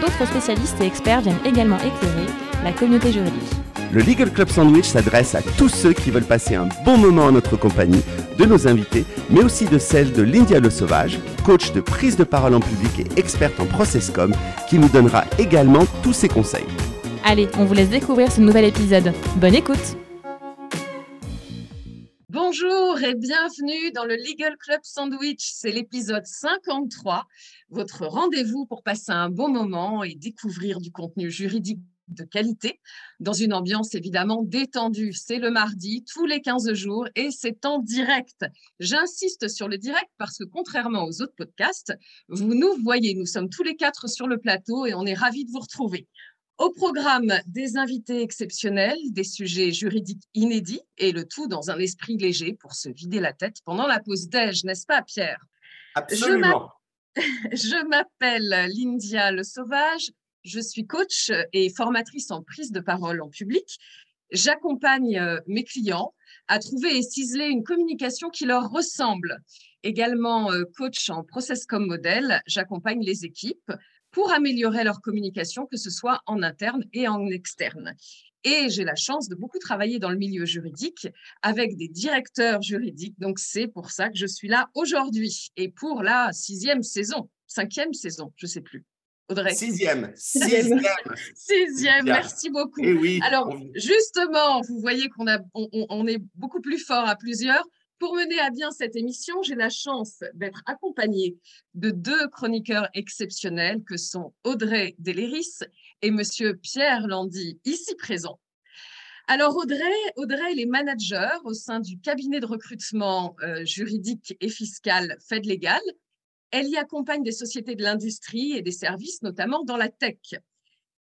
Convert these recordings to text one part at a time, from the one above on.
D'autres spécialistes et experts viennent également éclairer la communauté juridique. Le Legal Club Sandwich s'adresse à tous ceux qui veulent passer un bon moment en notre compagnie, de nos invités, mais aussi de celle de Lindia Le Sauvage, coach de prise de parole en public et experte en processcom, qui nous donnera également tous ses conseils. Allez, on vous laisse découvrir ce nouvel épisode. Bonne écoute Bonjour et bienvenue dans le Legal Club Sandwich. C'est l'épisode 53, votre rendez-vous pour passer un bon moment et découvrir du contenu juridique de qualité dans une ambiance évidemment détendue. C'est le mardi, tous les 15 jours et c'est en direct. J'insiste sur le direct parce que contrairement aux autres podcasts, vous nous voyez, nous sommes tous les quatre sur le plateau et on est ravis de vous retrouver. Au programme, des invités exceptionnels, des sujets juridiques inédits et le tout dans un esprit léger pour se vider la tête pendant la pause déj, n'est-ce pas Pierre? Absolument. Je m'appelle Lindia Le Sauvage, je suis coach et formatrice en prise de parole en public. J'accompagne euh, mes clients à trouver et ciseler une communication qui leur ressemble. Également euh, coach en process comme modèle, j'accompagne les équipes pour améliorer leur communication, que ce soit en interne et en externe. Et j'ai la chance de beaucoup travailler dans le milieu juridique avec des directeurs juridiques. Donc, c'est pour ça que je suis là aujourd'hui. Et pour la sixième saison, cinquième saison, je ne sais plus. Audrey. Sixième. Sixième. Sixième. Merci beaucoup. Eh oui, Alors, justement, vous voyez qu'on a, on est beaucoup plus fort à plusieurs. Pour mener à bien cette émission, j'ai la chance d'être accompagnée de deux chroniqueurs exceptionnels que sont Audrey Deléris et Monsieur Pierre Landy, ici présents. Alors Audrey, Audrey est manager au sein du cabinet de recrutement euh, juridique et fiscal Fed Legal. Elle y accompagne des sociétés de l'industrie et des services, notamment dans la tech.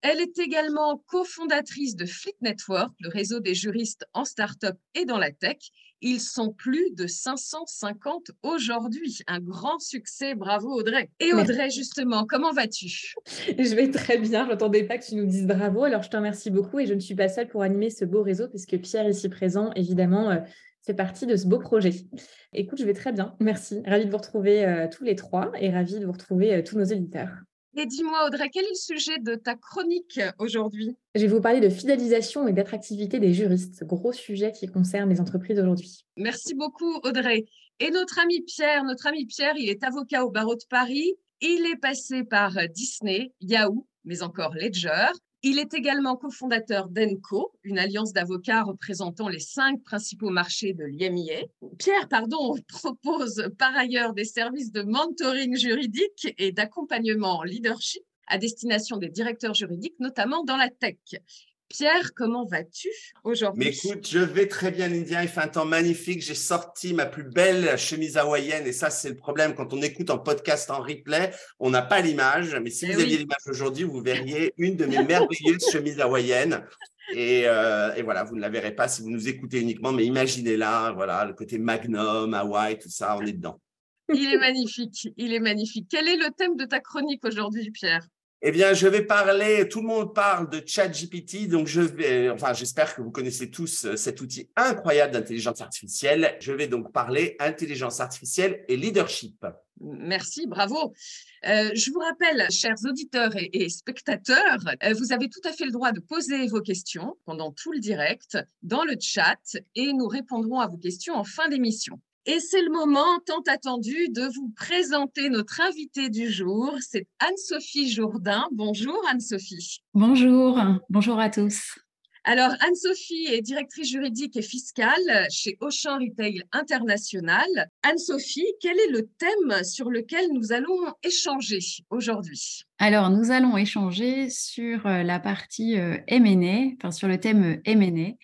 Elle est également cofondatrice de Fleet Network, le réseau des juristes en start-up et dans la tech. Ils sont plus de 550 aujourd'hui. Un grand succès. Bravo Audrey. Et Audrey, justement, comment vas-tu? Je vais très bien. Je n'attendais pas que tu nous dises bravo. Alors, je te remercie beaucoup et je ne suis pas seule pour animer ce beau réseau puisque Pierre, ici présent, évidemment, euh, fait partie de ce beau projet. Écoute, je vais très bien. Merci. Ravie de vous retrouver euh, tous les trois et ravie de vous retrouver euh, tous nos éditeurs. Et dis-moi, Audrey, quel est le sujet de ta chronique aujourd'hui? Je vais vous parler de fidélisation et d'attractivité des juristes, gros sujet qui concerne les entreprises aujourd'hui. Merci beaucoup, Audrey. Et notre ami Pierre, notre ami Pierre, il est avocat au barreau de Paris. Il est passé par Disney, Yahoo, mais encore Ledger. Il est également cofondateur d'ENCO, une alliance d'avocats représentant les cinq principaux marchés de l'IMIA. Pierre, pardon, propose par ailleurs des services de mentoring juridique et d'accompagnement leadership à destination des directeurs juridiques, notamment dans la tech. Pierre, comment vas-tu aujourd'hui? Mais écoute, je vais très bien, India. Il fait un temps magnifique. J'ai sorti ma plus belle chemise hawaïenne. Et ça, c'est le problème. Quand on écoute en podcast en replay, on n'a pas l'image. Mais si eh vous aviez l'image aujourd'hui, vous verriez une de mes merveilleuses chemises hawaïennes. Et, euh, et, voilà, vous ne la verrez pas si vous nous écoutez uniquement. Mais imaginez-la, voilà, le côté Magnum, Hawaï, tout ça, on est dedans. Il est magnifique. Il est magnifique. Quel est le thème de ta chronique aujourd'hui, Pierre? Eh bien, je vais parler, tout le monde parle de ChatGPT, donc enfin, j'espère que vous connaissez tous euh, cet outil incroyable d'intelligence artificielle. Je vais donc parler intelligence artificielle et leadership. Merci, bravo. Euh, je vous rappelle, chers auditeurs et, spectateurs, euh, vous avez tout à fait le droit de poser vos questions pendant tout le direct dans le chat et nous répondrons à vos questions en fin d'émission. Et c'est le moment tant attendu de vous présenter notre invitée du jour. C'est Anne-Sophie Jourdain. Bonjour Anne-Sophie. Bonjour, bonjour à tous. Alors, Anne-Sophie est directrice juridique et fiscale chez Auchan Retail International. Anne-Sophie, quel est le thème sur lequel nous allons échanger aujourd'hui? Alors, nous allons échanger sur euh, la partie euh, M&A, enfin sur le thème M&A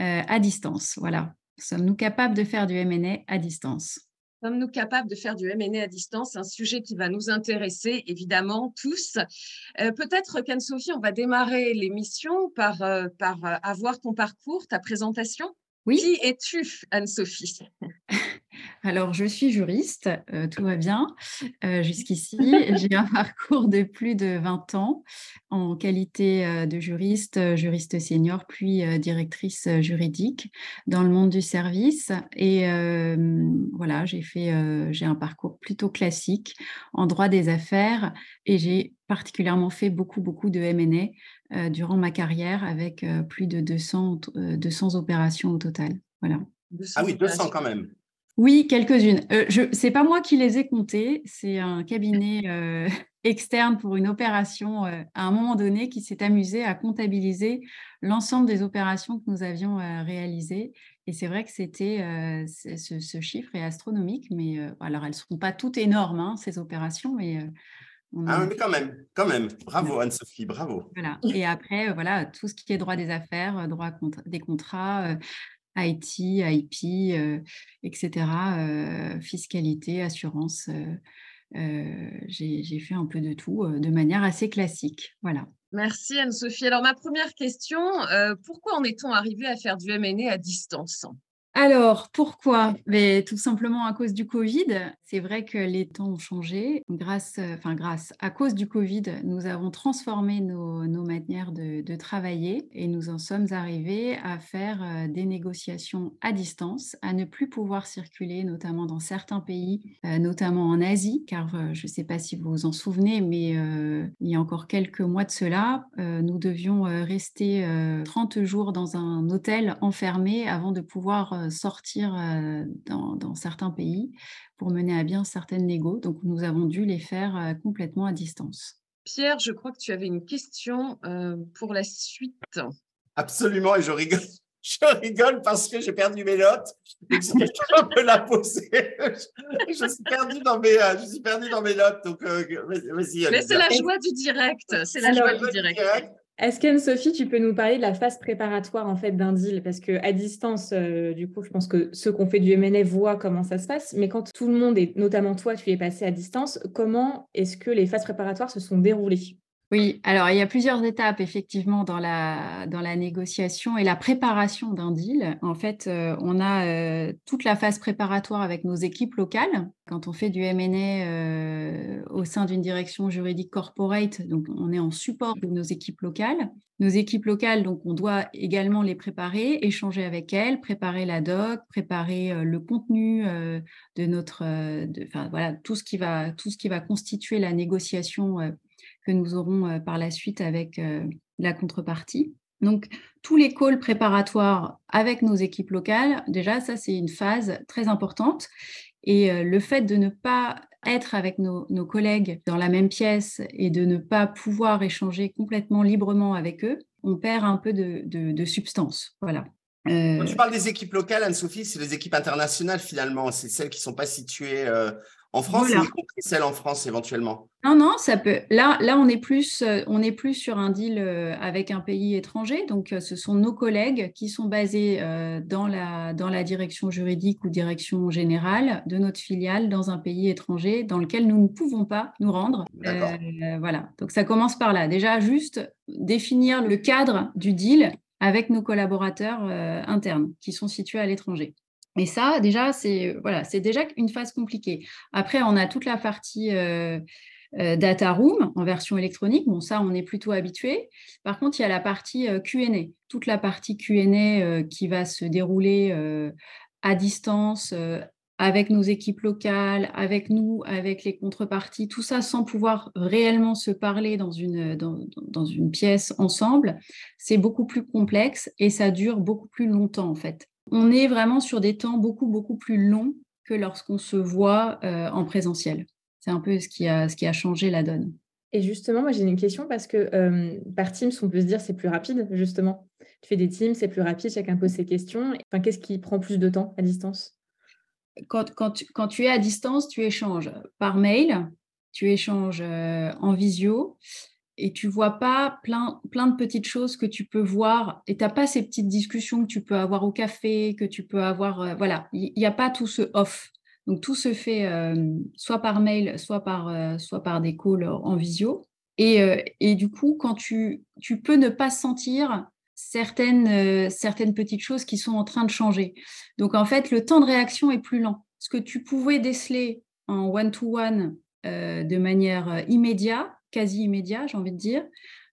euh, à distance. Voilà. Sommes-nous capables de faire du M&A à distance? Sommes-nous capables de faire du MNE à distance? Un sujet qui va nous intéresser, évidemment, tous. Euh, peut-être qu'Anne-Sophie, on va démarrer l'émission par, euh, par avoir ton parcours, ta présentation. Oui. Qui es-tu, Anne-Sophie? Alors, je suis juriste, euh, tout va bien euh, jusqu'ici. J'ai un parcours de plus de 20 ans en qualité euh, de juriste, juriste senior, puis directrice juridique dans le monde du service. Et voilà, j'ai fait, j'ai un parcours plutôt classique en droit des affaires et j'ai particulièrement fait beaucoup, beaucoup de M&A durant ma carrière avec plus de 200, 200 opérations au total. Voilà. Ah oui, 200 quand même. Oui, quelques-unes. Euh, je c'est pas moi qui les ai comptées, c'est un cabinet euh, externe pour une opération euh, à un moment donné qui s'est amusé à comptabiliser l'ensemble des opérations que nous avions réalisées. Et c'est vrai que c'était ce, chiffre est astronomique, mais alors elles ne seront pas toutes énormes, hein, ces opérations, mais ah, mais quand même, quand même. Bravo Anne-Sophie, bravo. Voilà. Et après, voilà, tout ce qui est droit des affaires, droit des contrats, IT, IP, etc., fiscalité, assurance. J'ai fait un peu de tout de manière assez classique. Voilà. Merci Anne-Sophie. Alors ma première question, pourquoi en est-on arrivé à faire du MNE à distance? Alors, pourquoi? Mais Tout simplement à cause du Covid. C'est vrai que les temps ont changé. Grâce, enfin, grâce à cause du Covid, nous avons transformé nos, manières de, travailler et nous en sommes arrivés à faire euh, des négociations à distance, à ne plus pouvoir circuler, notamment dans certains pays, euh, notamment en Asie, car euh, je ne sais pas si vous vous en souvenez, mais il y a encore quelques mois de cela, nous devions rester 30 jours dans un hôtel enfermé avant de pouvoir sortir dans, certains pays pour mener à bien certaines négos. Donc, nous avons dû les faire complètement à distance. Pierre, je crois que tu avais une question pour la suite. Absolument, et je rigole. Je rigole parce que j'ai perdu mes notes quelqu'un peut la poser, je, suis perdu dans mes, je suis perdu dans mes notes. Donc, vas-y. Mais c'est la joie du direct. C'est la joie du direct. Est-ce qu'Anne-Sophie, tu peux nous parler de la phase préparatoire en fait d'un deal? Parce qu'à distance, euh, du coup, je pense que ceux qui ont fait du M&A voient comment ça se passe. Mais quand tout le monde, et notamment toi, tu es passé à distance, comment est-ce que les phases préparatoires se sont déroulées? Oui, alors il y a plusieurs étapes effectivement dans la, négociation et la préparation d'un deal. En fait, euh, on a euh, toute la phase préparatoire avec nos équipes locales. Quand on fait du M&A euh, au sein d'une direction juridique corporate, on est en support de nos équipes locales. Nos équipes locales, donc on doit également les préparer, échanger avec elles, préparer la doc, préparer le contenu de notre, voilà, tout ce qui va constituer la négociation que nous aurons euh, par la suite avec euh, la contrepartie. Donc, tous les calls préparatoires avec nos équipes locales, déjà, ça, c'est une phase très importante. Et euh, le fait de ne pas être avec nos, collègues dans la même pièce et de ne pas pouvoir échanger complètement librement avec eux, on perd un peu de, substance. Voilà. Quand tu parles des équipes locales, Anne-Sophie, c'est les équipes internationales finalement, c'est celles qui ne sont pas situées en France, y compris celle en France éventuellement. Non, non, ça peut. Là, là, on est plus, euh, on est plus sur un deal euh, avec un pays étranger. Donc, euh, ce sont nos collègues qui sont basés dans la dans la direction juridique ou direction générale de notre filiale dans un pays étranger dans lequel nous ne pouvons pas nous rendre. voilà. Donc, ça commence par là. Déjà, juste définir le cadre du deal avec nos collaborateurs internes qui sont situés à l'étranger. Et ça, déjà, c'est voilà, c'est déjà une phase compliquée. Après, on a toute la partie euh, euh, data room en version électronique. Bon, ça, on est plutôt habitué. Par contre, il y a la partie euh, Q&A, toute la partie Q&A qui va se dérouler à distance avec nos équipes locales, avec nous, avec les contreparties, tout ça sans pouvoir réellement se parler dans une, dans une pièce ensemble, c'est beaucoup plus complexe et ça dure beaucoup plus longtemps en fait on est vraiment sur des temps beaucoup, beaucoup plus longs que lorsqu'on se voit euh, en présentiel. C'est un peu ce qui, a, ce qui a changé la donne. Et justement, moi j'ai une question parce que euh, par Teams, on peut se dire c'est plus rapide, justement. Tu fais des Teams, c'est plus rapide, chacun pose ses questions. Enfin, Qu'est-ce qui prend plus de temps à distance? Quand, quand, tu, es à distance, tu échanges par mail, tu échanges euh, en visio, et tu vois pas plein, plein de petites choses que tu peux voir et tu n'as pas ces petites discussions que tu peux avoir au café, que tu peux avoir. Euh, voilà, il n'y a pas tout ce off. Donc tout se fait soit par mail, soit par, soit par des calls en visio. Et, et, du coup, quand tu, tu peux ne pas sentir certaines, certaines petites choses qui sont en train de changer. Donc en fait, le temps de réaction est plus lent. Ce que tu pouvais déceler en one-to-one de manière immédiate, quasi immédiate, j'ai envie de dire,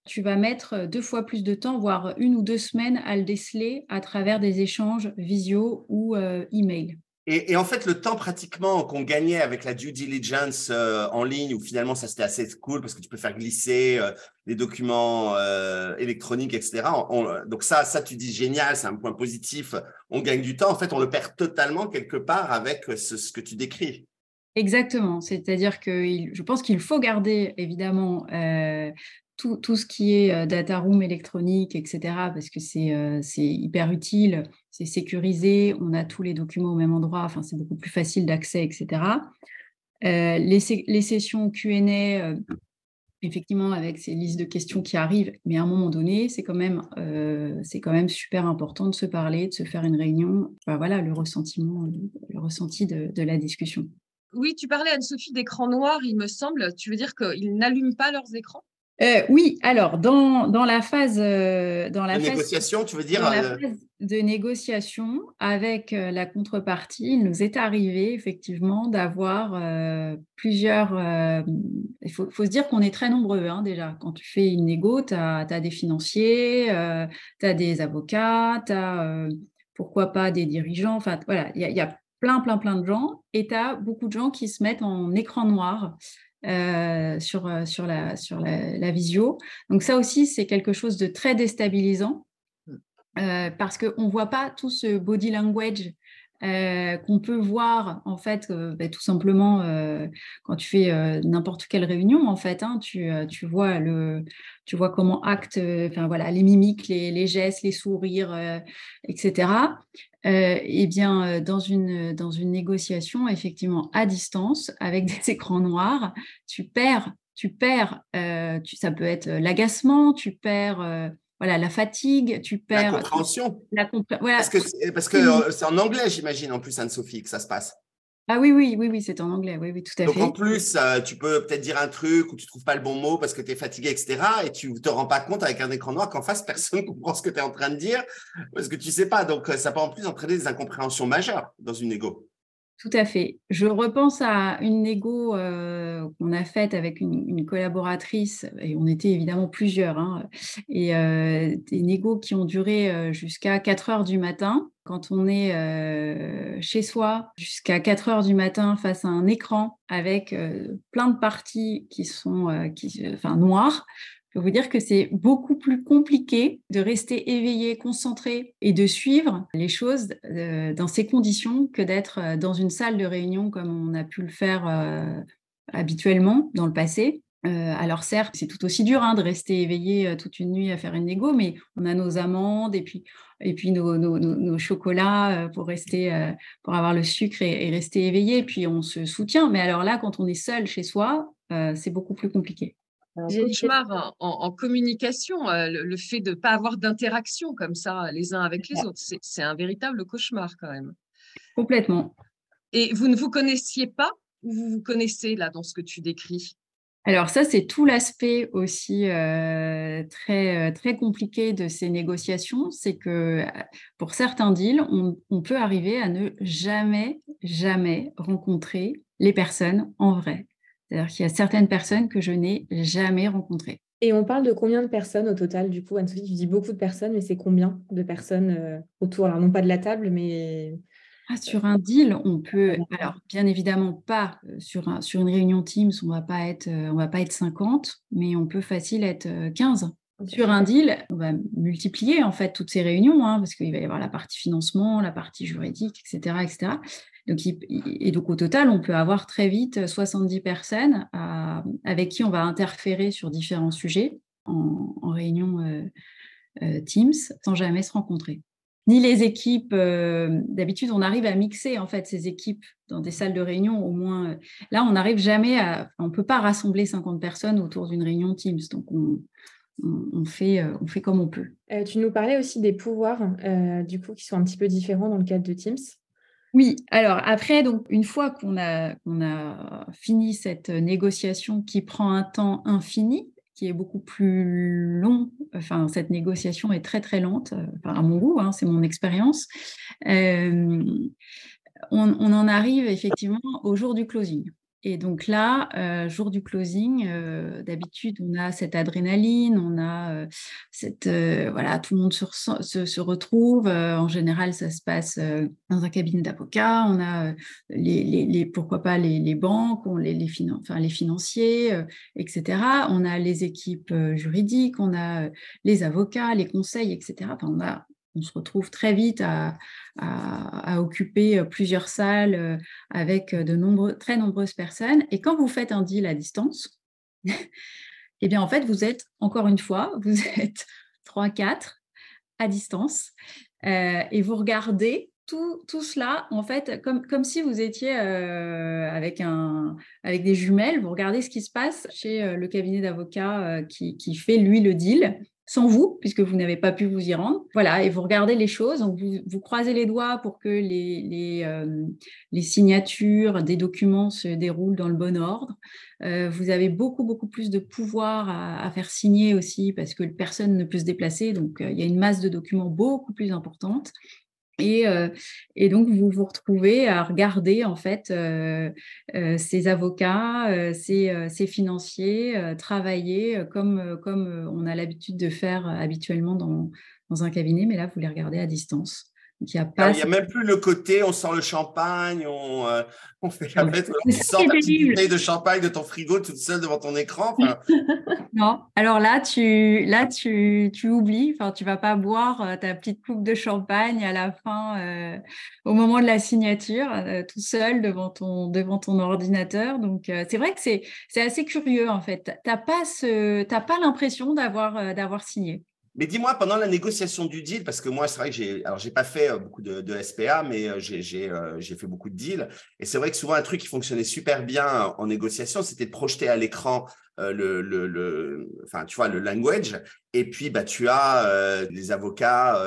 tu vas mettre deux fois plus de temps, voire une ou deux semaines à le déceler à travers des échanges visio ou email. Et, en fait, le temps pratiquement qu'on gagnait avec la due diligence euh, en ligne, où finalement ça c'était assez cool parce que tu peux faire glisser euh, les documents euh, électroniques, etc. donc ça, ça tu dis génial, c'est un point positif. On gagne du temps. En fait, on le perd totalement quelque part avec ce, que tu décris. Exactement. C'est-à-dire que je pense qu'il faut garder évidemment tout, tout, ce qui est data room électronique, etc., parce que c'est hyper utile c'est sécurisé, on a tous les documents au même endroit, enfin, c'est beaucoup plus facile d'accès, etc. Euh, les, sessions QA, euh, effectivement, avec ces listes de questions qui arrivent, mais à un moment donné, c'est quand, même, euh, super important de se parler, de se faire une réunion. voilà, le ressentiment, le, ressenti de, la discussion. Oui, tu parlais, Anne-Sophie, d'écran noir, il me semble. Tu veux dire qu'ils n'allument pas leurs écrans? Euh, oui, alors dans, dans, la phase euh, dans la de négociation, tu veux dire dans la euh, phase de négociation avec la contrepartie, il nous est arrivé effectivement d'avoir plusieurs. il faut, faut, se dire qu'on est très nombreux hein, déjà. Quand tu fais une négo, tu as, des financiers, tu as des avocats, tu as pourquoi pas des dirigeants. Enfin voilà, il y, y, a plein plein plein de gens et tu as beaucoup de gens qui se mettent en écran noir euh, sur, euh, sur, la, sur la, visio. Donc ça aussi, c'est quelque chose de très déstabilisant mm. euh, parce qu'on ne voit pas tout ce body language qu'on peut voir en fait bah, tout simplement quand tu fais n'importe quelle réunion en fait hein, tu, tu, vois le tu vois comment acte enfin voilà les mimiques les, les gestes les sourires etc euh, eh bien, euh, dans une, dans une négociation, effectivement, à distance, avec des écrans noirs, tu perds, tu perds, euh, ça peut être l'agacement, tu perds voilà, la fatigue, tu perds. La compréhension. La voilà. Parce que c'est en anglais, j'imagine, en plus, Anne-Sophie, que ça se passe. Ah oui, oui, oui, oui, c'est en anglais, oui, oui, tout à fait. Donc en plus, euh, tu peux peut-être dire un truc ou tu trouves pas le bon mot parce que tu es fatigué, etc. Et tu te rends pas compte avec un écran noir qu'en face, personne comprend ce que tu es en train de dire parce que tu sais pas. Donc, euh, ça peut en plus entraîner des incompréhensions majeures dans une égo. Tout à fait. Je repense à une négo euh, qu'on a faite avec une, collaboratrice, et on était évidemment plusieurs, hein, et euh, des négos qui ont duré euh, jusqu'à 4 heures du matin. Quand on est chez soi jusqu'à 4 heures du matin face à un écran avec plein de parties qui sont qui, enfin, noires, peux vous dire que c'est beaucoup plus compliqué de rester éveillé, concentré et de suivre les choses euh, dans ces conditions que d'être euh, dans une salle de réunion comme on a pu le faire euh, habituellement dans le passé. alors certes, c'est tout aussi dur hein, de rester éveillé toute une nuit à faire une négo, mais on a nos amandes et puis, et puis nos, chocolats pour rester, pour avoir le sucre et, rester éveillé. Puis on se soutient. Mais alors là, quand on est seul chez soi, c'est beaucoup plus compliqué un cauchemar en, communication, euh, le, fait de ne pas avoir d'interaction comme ça les uns avec les autres. C'est un véritable cauchemar quand même. Complètement. Et vous ne vous connaissiez pas ou vous vous connaissez là dans ce que tu décris? Alors ça, c'est tout l'aspect aussi euh, très, euh, très compliqué de ces négociations, c'est que pour certains deals, on, peut arriver à ne jamais, jamais rencontrer les personnes en vrai. C'est-à-dire qu'il y a certaines personnes que je n'ai jamais rencontrées. Et on parle de combien de personnes au total? Du coup, Anne-Sophie, tu dis beaucoup de personnes, mais c'est combien de personnes euh, autour? Alors, non pas de la table, mais... Ah, sur un deal, on peut... Alors, bien évidemment, pas euh, sur, un, sur une réunion Teams, on ne va, être, euh, on va pas être 50, mais on peut facile être 15. Sur un deal, on va multiplier en fait toutes ces réunions, hein, parce qu'il va y avoir la partie financement, la partie juridique, etc. etc. Donc, et donc au total, on peut avoir très vite 70 personnes avec qui on va interférer sur différents sujets en, réunion euh, euh, Teams sans jamais se rencontrer. Ni les équipes, euh, d'habitude on arrive à mixer en fait ces équipes dans des salles de réunion au moins. là, on n'arrive jamais à, on peut pas rassembler 50 personnes autour d'une réunion Teams, donc on, fait, euh, comme on peut. Euh, tu nous parlais aussi des pouvoirs, euh, du coup, qui sont un petit peu différents dans le cadre de Teams. Oui, alors après, donc, une fois qu'on a, qu'on a fini cette négociation qui prend un temps infini, qui est beaucoup plus long, enfin, cette négociation est très très lente, à mon goût, hein, c'est mon expérience, euh, on, en arrive effectivement au jour du closing. Et donc là, euh, jour du closing, euh, d'habitude, on a cette adrénaline, on a euh, voilà, tout le monde se, retrouve. en général, ça se passe dans un cabinet d'avocat. On a les, pourquoi pas les, banques, les, les, les financiers, etc. On a les équipes juridiques, on a les avocats, les conseils, etc. On a on se retrouve très vite à, occuper euh, plusieurs salles euh, avec euh, de nombreux, très nombreuses personnes. Et quand vous faites un deal à distance, eh bien, en fait, vous êtes, encore une fois, vous êtes 3-4 à distance et vous regardez tout, tout, cela, en fait, comme, comme si vous étiez avec, un, avec des jumelles, vous regardez ce qui se passe chez le cabinet d'avocats qui, qui, fait, lui, le deal sans vous, puisque vous n'avez pas pu vous y rendre. Voilà, et vous regardez les choses, donc vous, croisez les doigts pour que les, les, euh, les, signatures des documents se déroulent dans le bon ordre. Euh, vous avez beaucoup, beaucoup plus de pouvoir à, faire signer aussi, parce que personne ne peut se déplacer, donc euh, il y a une masse de documents beaucoup plus importante. Et, euh, et, donc, vous vous retrouvez à regarder en fait euh, euh, ces avocats, ces, ces, financiers travailler comme, comme on a l'habitude de faire habituellement dans, dans, un cabinet, mais là, vous les regardez à distance. Il n'y a, pas... a, même plus le côté, on sent le champagne, on, euh, on fait la fête, on sort ta petite bouteille de champagne de ton frigo toute seule devant ton écran. non, alors là, tu, là tu, tu oublies, enfin, tu vas pas boire euh, ta petite coupe de champagne à la fin, euh, au moment de la signature, tout seul devant ton, devant ton ordinateur. Donc, c'est vrai que c'est assez curieux, en fait. Tu n'as pas, ce, pas l'impression d'avoir d'avoir signé. Mais dis-moi, pendant la négociation du deal, parce que moi, c'est vrai que j'ai, alors j'ai pas fait euh, beaucoup de, SPA, mais euh, j'ai, j'ai, euh, j'ai fait beaucoup de deals. Et c'est vrai que souvent, un truc qui fonctionnait super bien en négociation, c'était de projeter à l'écran le, le, le, enfin, tu vois, le language. Et puis, bah, tu as euh, les avocats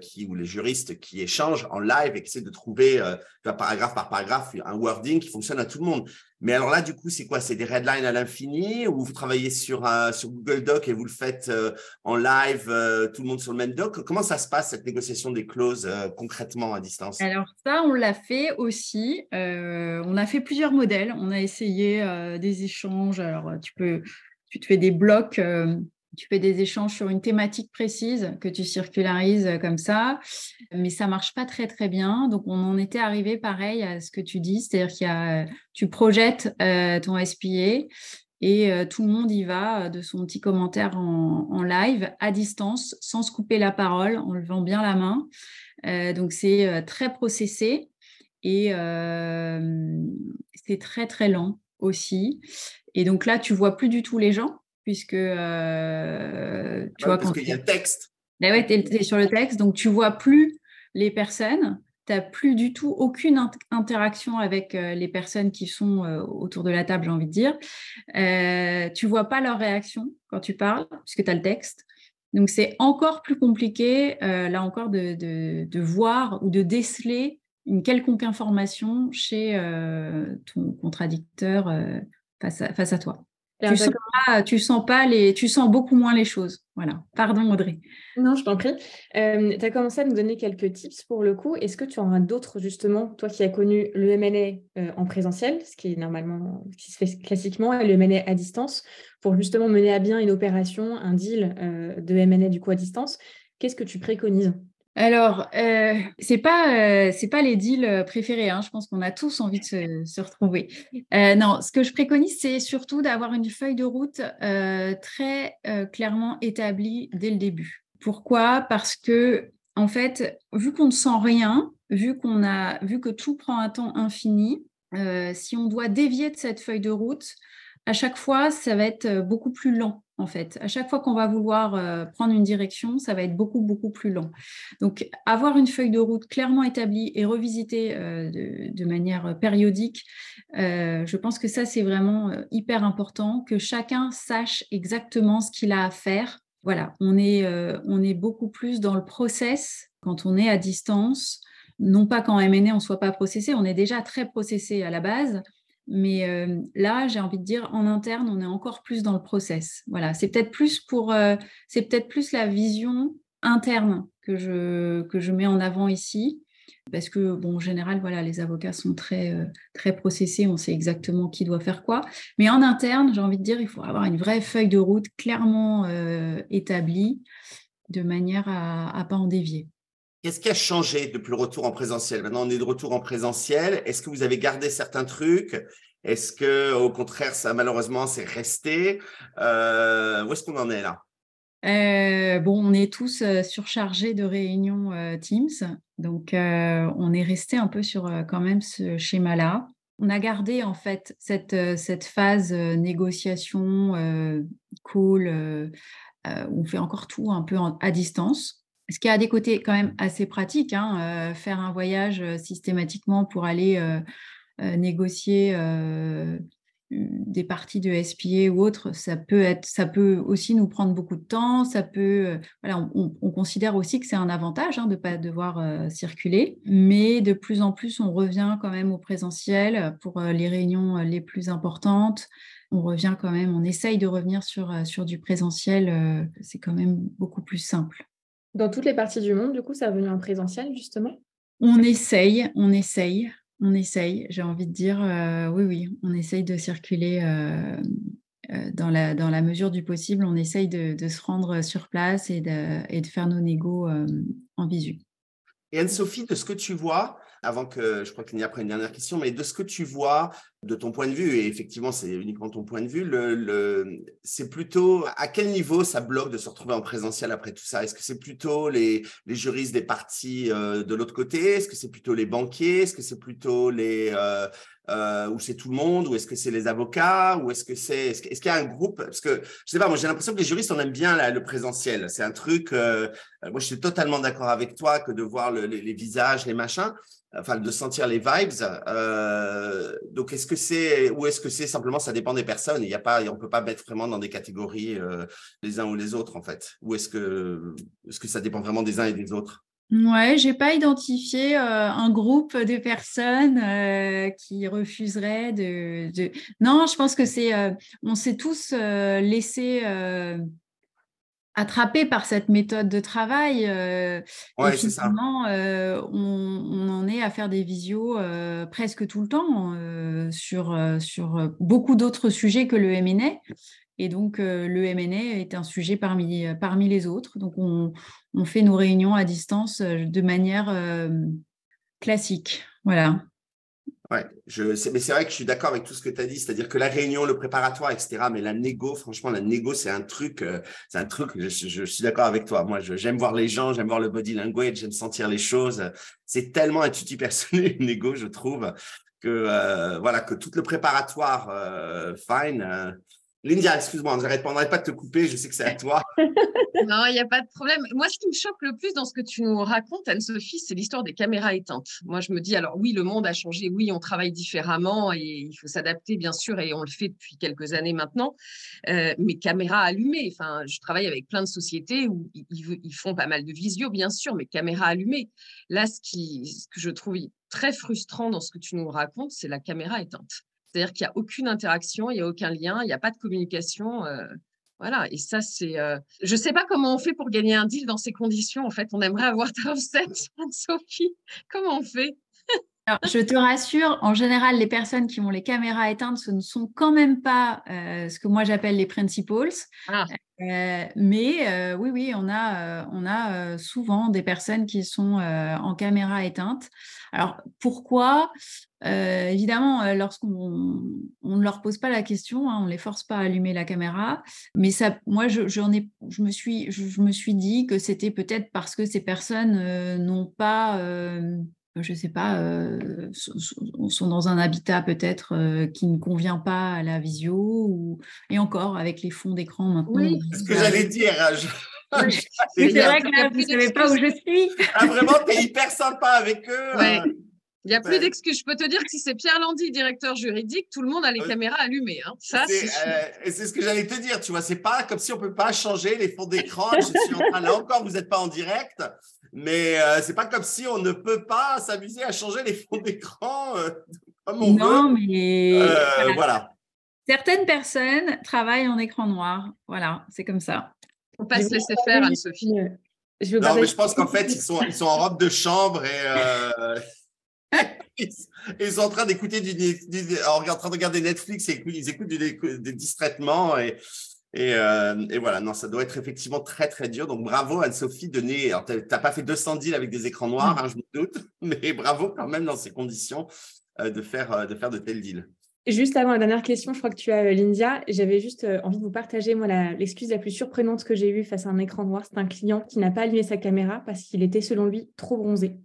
qui, ou les juristes qui échangent en live et qui essaient de trouver, paragraphe par paragraphe, un wording qui fonctionne à tout le monde. Mais alors là, du coup, c'est quoi? C'est des redlines à l'infini ou vous travaillez sur, sur Google Doc et vous le faites euh, en live, euh, tout le monde sur le même doc? Comment ça se passe, cette négociation des clauses euh, concrètement à distance? Alors ça, on l'a fait aussi. on a fait plusieurs modèles. On a essayé des échanges. Alors, tu peux, tu te fais des blocs tu fais des échanges sur une thématique précise que tu circularises euh, comme ça, mais ça marche pas très très bien. Donc on en était arrivé pareil à ce que tu dis, c'est-à-dire qu'il a, tu projettes euh, ton SPA et euh, tout le monde y va de son petit commentaire en, live à distance, sans se couper la parole, en levant bien la main. donc c'est très processé et c'est très très lent aussi. Et donc là, tu vois plus du tout les gens puisque euh, tu vois parce qu'il y a le texte. Ben ouais, tu es, sur le texte, donc tu vois plus les personnes, tu n'as plus du tout aucune interaction avec euh, les personnes qui sont euh, autour de la table, j'ai envie de dire. tu vois pas leur réaction quand tu parles, puisque tu as le texte. Donc c'est encore plus compliqué, là encore, de, de, de, voir ou de déceler une quelconque information chez ton contradicteur face à, face à toi. Tu sens, pas, tu sens pas les, tu sens beaucoup moins les choses. Voilà. Pardon Audrey. Non, je t'en prie. Euh, tu as commencé à nous donner quelques tips pour le coup. Est-ce que tu en as d'autres justement, toi qui as connu le M&A euh, en présentiel, ce qui est normalement, ce qui se fait classiquement, et le M&A à distance, pour justement mener à bien une opération, un deal euh, de M&A du coup à distance, qu'est-ce que tu préconises? Alors, euh, euh, c'est pas les deals euh, préférés. Hein. Je pense qu'on a tous envie de se, retrouver. Euh, non, ce que je préconise, c'est surtout d'avoir une feuille de route très clairement établie dès le début. Pourquoi? Parce que en fait, vu qu'on ne sent rien, vu qu'on a vu que tout prend un temps infini, si on doit dévier de cette feuille de route, à chaque fois, ça va être beaucoup plus lent en fait. À chaque fois qu'on va vouloir euh, prendre une direction, ça va être beaucoup, beaucoup plus lent. Donc, avoir une feuille de route clairement établie et revisitée euh, de, manière périodique, euh, je pense que ça, c'est vraiment hyper important, que chacun sache exactement ce qu'il a à faire. Voilà, on est, on est beaucoup plus dans le process quand on est à distance non pas qu'en M&A on soit pas processé, on est déjà très processé à la base, mais euh, là, j'ai envie de dire, en interne, on est encore plus dans le process. Voilà, c'est peut-être plus pour, euh, c'est peut-être plus la vision interne que je, que je mets en avant ici. Parce que, bon, en général, voilà, les avocats sont très, euh, très processés, on sait exactement qui doit faire quoi. Mais en interne, j'ai envie de dire, il faut avoir une vraie feuille de route clairement établie de manière à ne pas en dévier. Qu'est-ce qui a changé depuis le retour en présentiel? Maintenant, on est de retour en présentiel. Est-ce que vous avez gardé certains trucs? Est-ce que, au contraire, ça malheureusement, c'est resté? Euh, Où est-ce qu'on en est là? Euh, bon, on est tous euh, surchargés de réunions Teams, donc on est resté un peu sur quand même ce schéma-là. On a gardé en fait cette, cette phase négociation, call, où on fait encore tout un peu à distance ce qui a des côtés quand même assez pratiques. Hein, euh, faire un voyage euh, systématiquement pour aller euh, négocier des parties de SPA ou autres, ça peut être, ça peut aussi nous prendre beaucoup de temps. Ça peut, voilà, on, considère aussi que c'est un avantage hein, de ne pas devoir circuler, mais de plus en plus, on revient quand même au présentiel pour les réunions les plus importantes. On revient quand même, on essaye de revenir sur, sur du présentiel. c'est quand même beaucoup plus simple. Dans toutes les parties du monde, du coup, c'est revenu en présentiel, justement? On essaye, on essaye, on essaye, j'ai envie de dire, euh, oui, oui, on essaye de circuler euh, euh, dans, la, dans la mesure du possible, on essaye de, se rendre sur place et de, et de faire nos négos en visu. Et Anne-Sophie, de ce que tu vois, avant que je crois qu'il y a après une dernière question, mais de ce que tu vois de ton point de vue, et effectivement c'est uniquement ton point de vue, le, c'est plutôt à quel niveau ça bloque de se retrouver en présentiel après tout ça? Est-ce que c'est plutôt les, les, juristes des parties euh, de l'autre côté? Est-ce que c'est plutôt les banquiers? Est-ce que c'est plutôt les... Euh, euh, ou c'est tout le monde, ou est-ce que c'est les avocats, ou est-ce que c'est, est-ce, qu'il y a un groupe? Parce que je sais pas, moi j'ai l'impression que les juristes on aime bien le présentiel. C'est un truc. moi je suis totalement d'accord avec toi que de voir les, les, visages, les machins enfin de sentir les vibes. Euh, donc est-ce c'est ou est-ce que c'est? Simplement ça dépend des personnes. Il y a pas, on peut pas mettre vraiment dans des catégories euh, les uns ou les autres en fait. Ou est-ce que est-ce que ça dépend vraiment des uns et des autres? Ouais, j'ai pas identifié euh, un groupe de personnes qui refuseraient de, de, Non, je pense que c'est, on s'est tous laissé attrapé par cette méthode de travail. Euh, et finalement, euh, on, en est à faire des visios euh, presque tout le temps sur, sur beaucoup d'autres sujets que le MNA. Et donc, le MNA est un sujet parmi, parmi les autres. Donc, on, on fait nos réunions à distance de manière classique. Voilà. Ouais, je, mais c'est vrai que je suis d'accord avec tout ce que tu as dit, c'est-à-dire que la réunion, le préparatoire, etc. Mais la négo, franchement, la négo, c'est un truc, euh, c'est un truc. Je, suis d'accord avec toi. Moi, j'aime voir les gens, j'aime voir le body language, j'aime sentir les choses. C'est tellement intuitif personnel, une négo, je trouve, que euh, voilà, que tout le préparatoire, euh, fine Lindia, excuse-moi, je n'arrêterai pas de te couper, je sais que c'est à toi. non, il n'y a pas de problème. Moi, ce qui me choque le plus dans ce que tu nous racontes, Anne-Sophie, c'est l'histoire des caméras éteintes. Moi, je me dis, alors oui, le monde a changé, oui, on travaille différemment et il faut s'adapter, bien sûr, et on le fait depuis quelques années maintenant. Euh, mais caméras allumées, enfin, je travaille avec plein de sociétés où ils, font pas mal de visio, bien sûr, mais caméras allumées. Là, ce, qui, ce que je trouve très frustrant dans ce que tu nous racontes, c'est la caméra éteinte. C'est-à-dire qu'il n'y a aucune interaction, il n'y a aucun lien, il n'y a pas de communication. Euh, voilà, et ça, c'est. Euh, je ne sais pas comment on fait pour gagner un deal dans ces conditions. En fait, on aimerait avoir ta recette, Sophie. Comment on fait? Je te rassure, en général, les personnes qui ont les caméras éteintes, ce ne sont quand même pas euh, ce que moi j'appelle les principals. Ah. mais oui, oui, on a, on a souvent des personnes qui sont en caméra éteinte. Alors pourquoi? Euh, évidemment, euh, lorsqu'on on ne leur pose pas la question, hein, on ne les force pas à allumer la caméra. Mais ça, moi, je, ai, je, me, suis, je, me suis dit que c'était peut-être parce que ces personnes euh, n'ont pas, je ne sais pas, sont, dans un habitat peut-être qui ne convient pas à la visio. Ou... Et encore, avec les fonds d'écran maintenant. Oui, c'est ce que j'allais dire. c'est vrai que vous ne savez pas où je suis. Ah, vraiment, tu es hyper sympa avec eux. Il n'y a plus d'excuses. Je peux te dire que si c'est Pierre Landy, directeur juridique, tout le monde a les caméras allumées. Hein. Ça, c'est euh, ce que j'allais te dire. Tu vois, c'est pas comme si on peut pas changer les fonds d'écran. En là encore, vous n'êtes pas en direct. mais ce c'est pas comme si on ne peut pas s'amuser à changer les fonds d'écran comme on non, mais voilà. Certaines personnes travaillent en écran noir. Voilà, c'est comme ça. On pas se laisser faire, Anne-Sophie. Je non, mais je pense qu'en fait, ils sont, ils sont en robe de chambre et ils, sont en train d'écouter du, en train de regarder Netflix et ils écoutent du, distraitement et, euh, et, voilà, non, ça doit être effectivement très très dur. Donc bravo Anne-Sophie de Tu n'as pas fait 200 deals avec des écrans noirs, hein, je me doute, mais bravo quand même dans ces conditions euh, de, faire, euh, de faire de tels deals. Juste avant la dernière question, je crois que tu as l'India. J'avais juste envie de vous partager, moi, l'excuse la, plus surprenante que j'ai eue face à un écran noir. C'est un client qui n'a pas allumé sa caméra parce qu'il était, selon lui, trop bronzé.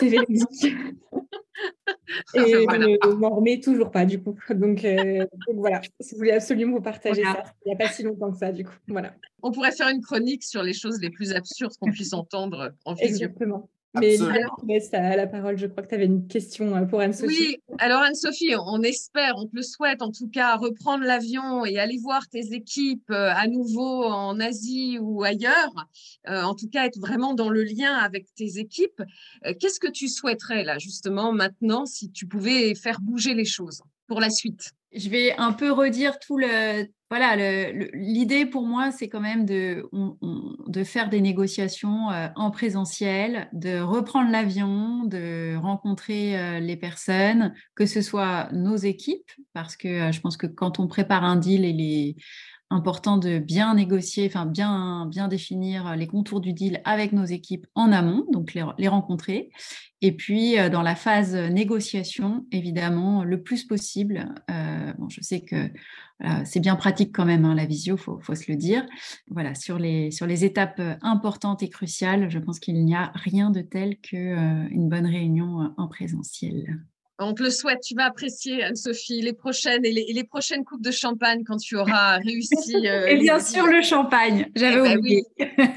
C'est véridique. Et ne m'en remets toujours pas, du coup. Donc, euh, voilà, si vous voulez absolument vous partager ça, il n'y a pas si longtemps que ça, du coup. Voilà. On pourrait faire une chronique sur les choses les plus absurdes qu'on puisse entendre en visio. Exactement. Mais Lina, la parole. Je crois que tu avais une question euh, pour Anne-Sophie. Oui, alors Anne-Sophie, on espère, on te le souhaite en tout cas, reprendre l'avion et aller voir tes équipes euh, à nouveau en Asie ou ailleurs. Euh, en tout cas, être vraiment dans le lien avec tes équipes. Qu'est-ce que tu souhaiterais là, justement, maintenant, si tu pouvais faire bouger les choses pour la suite? Je vais un peu redire tout le. Voilà, l'idée pour moi, c'est quand même de, faire des négociations euh, en présentiel, de reprendre l'avion, de rencontrer euh, les personnes, que ce soit nos équipes, parce que euh, je pense que quand on prépare un deal, il est important de bien négocier, enfin bien, bien définir les contours du deal avec nos équipes en amont, donc les, les rencontrer, et puis, euh, dans la phase négociation, évidemment, le plus possible, euh, bon, je sais que c'est bien pratique quand même, hein, la visio, il faut, faut, se le dire. Voilà, sur les, sur les étapes euh, importantes et cruciales, je pense qu'il n'y a rien de tel qu'une bonne réunion en présentiel. On te le souhaite, tu vas apprécier, Anne-Sophie, les prochaines et les, prochaines coupes de champagne quand tu auras réussi. Euh, et bien sûr, le champagne, j'avais ben oublié.